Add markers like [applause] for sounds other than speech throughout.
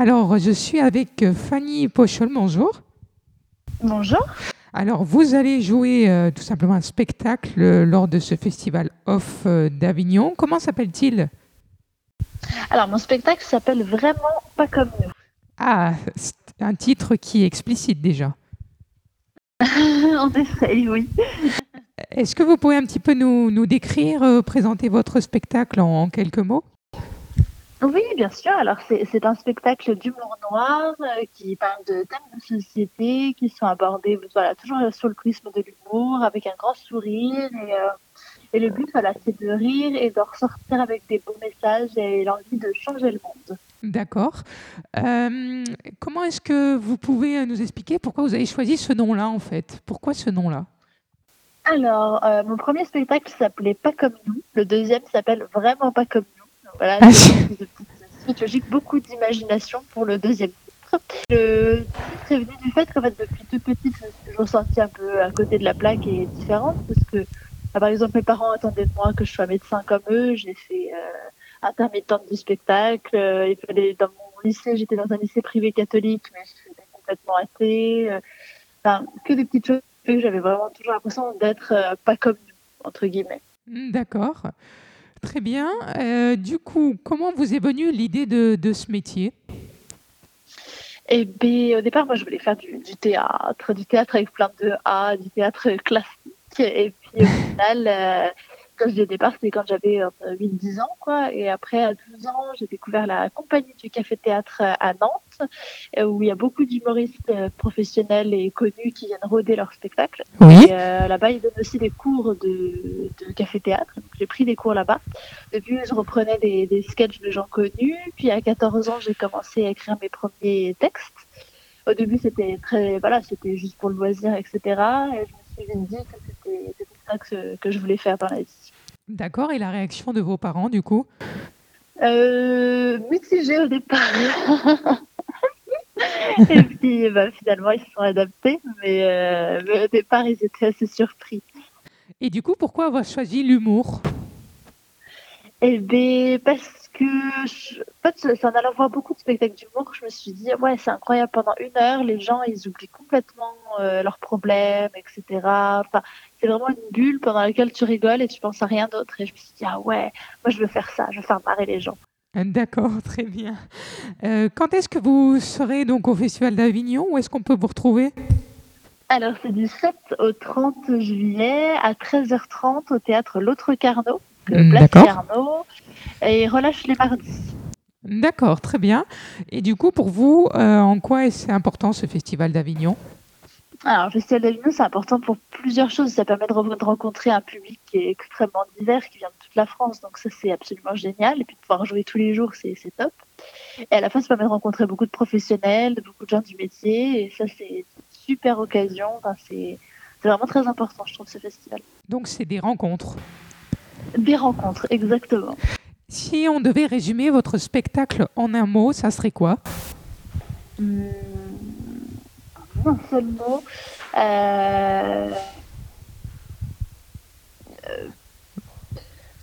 Alors, je suis avec euh, Fanny Pochol. Bonjour. Bonjour. Alors, vous allez jouer euh, tout simplement un spectacle euh, lors de ce festival Off euh, d'Avignon. Comment s'appelle-t-il? Alors, mon spectacle s'appelle Vraiment pas comme nous. Ah, c'est un titre qui est explicite déjà. [laughs] On essaye, oui. Est-ce que vous pouvez un petit peu nous, nous décrire, présenter votre spectacle en, en quelques mots? Oui, bien sûr. Alors, c'est un spectacle d'humour noir euh, qui parle de thèmes de société qui sont abordés voilà, toujours sur le prisme de l'humour, avec un grand sourire. Et, euh, et le but, voilà, c'est de rire et de ressortir avec des beaux messages et l'envie de changer le monde. D'accord. Euh, comment est-ce que vous pouvez nous expliquer pourquoi vous avez choisi ce nom-là en fait? Pourquoi ce nom-là? Alors, euh, mon premier spectacle s'appelait Pas comme nous. Le deuxième s'appelle Vraiment pas comme voilà, Ah, beaucoup d'imagination pour le deuxième titre. Le titre est venu du fait qu'en fait, depuis toute petite, je me suis toujours sentie un peu à côté de la plaque et différente parce que, bah, par exemple, mes parents attendaient de moi que je sois médecin comme eux. J'ai fait euh, intermittente du spectacle. Euh, il fallait, dans mon lycée, j'étais dans un lycée privé catholique, mais je suis complètement athée. Euh, Enfin, que des petites choses que j'avais vraiment toujours l'impression d'être euh, pas comme nous, entre guillemets. Hmm, D'accord. Très bien. Euh, du coup, comment vous est venue l'idée de, de ce métier? Et bien, au départ, moi, je voulais faire du, du théâtre, du théâtre avec plein de A, du théâtre classique. Et puis, au final, euh, quand je dis au départ, c'était quand j'avais euh, 8-10 ans, quoi. Et après, à 12 ans, j'ai découvert la compagnie du Café Théâtre euh, à Nantes, euh, où il y a beaucoup d'humoristes euh, professionnels et connus qui viennent rôder leurs spectacles. Oui. Et euh, là-bas, ils donnent aussi des cours de, de café théâtre. Donc, j'ai pris des cours là-bas. Depuis, je reprenais des, des sketchs de gens connus. Puis, à 14 ans, j'ai commencé à écrire mes premiers textes. Au début, c'était très, voilà, c'était juste pour le loisir, etc. Et je me suis vite dit que c'était ça que, que je voulais faire dans la vie. D'accord. Et la réaction de vos parents, du coup? Euh, au départ. [laughs] Et puis, bah, finalement, ils se sont adaptés. Mais, euh, mais au départ, ils étaient assez surpris. Et du coup, pourquoi avoir choisi l'humour? Eh bien, parce que, je... en fait, c'est en allant voir beaucoup de spectacles d'humour je me suis dit, ouais, c'est incroyable, pendant une heure, les gens, ils oublient complètement euh, leurs problèmes, etc. Enfin, c'est vraiment une bulle pendant laquelle tu rigoles et tu penses à rien d'autre. Et je me suis dit, ah ouais, moi, je veux faire ça, je veux faire marrer les gens. Ah, D'accord, [laughs] très bien. Euh, quand est-ce que vous serez donc au Festival d'Avignon? Où est-ce qu'on peut vous retrouver? Alors, c'est du 7 au 30 juillet à 13h30 au théâtre L'Autre Carnot, euh, Mm, Place. Carnot, et relâche les mardis. D'accord, très bien. Et du coup, pour vous, euh, en quoi est-ce important ce Festival d'Avignon? Alors, le Festival d'Avignon, c'est important pour plusieurs choses. Ça permet de, re- de rencontrer un public qui est extrêmement divers, qui vient de toute la France. Donc, ça, c'est absolument génial. Et puis, de pouvoir jouer tous les jours, c'est top. Et à la fois, ça permet de rencontrer beaucoup de professionnels, de beaucoup de gens du métier. Et ça, c'est super occasion. Enfin, c'est vraiment très important, je trouve, ce festival. Donc, c'est des rencontres. Des rencontres, exactement. Si on devait résumer votre spectacle en un mot, ça serait quoi? Hum, un seul mot. Euh, euh,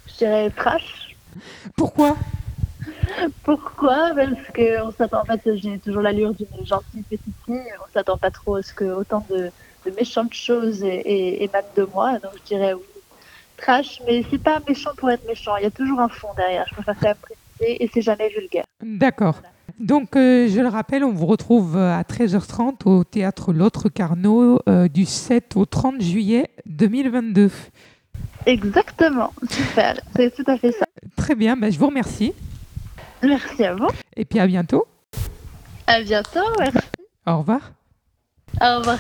Je dirais trash. Pourquoi? Pourquoi? Parce que on s'attend en fait, j'ai toujours l'allure d'une gentille petite fille. On s'attend pas trop à ce que autant de, de méchantes choses émanent de moi. Donc je dirais oui, trash. Mais c'est pas méchant pour être méchant. Il y a toujours un fond derrière. Je préfère quand même préciser et c'est jamais vulgaire. D'accord. Donc, euh, je le rappelle, on vous retrouve euh, à 13h30 au théâtre L'Autre Carnot euh, du 7 au 30 juillet 2022. Exactement. Super. C'est tout à fait ça. Très bien, ben, je vous remercie. Merci à vous. Et puis à bientôt. À bientôt. Merci. Au revoir. Au revoir.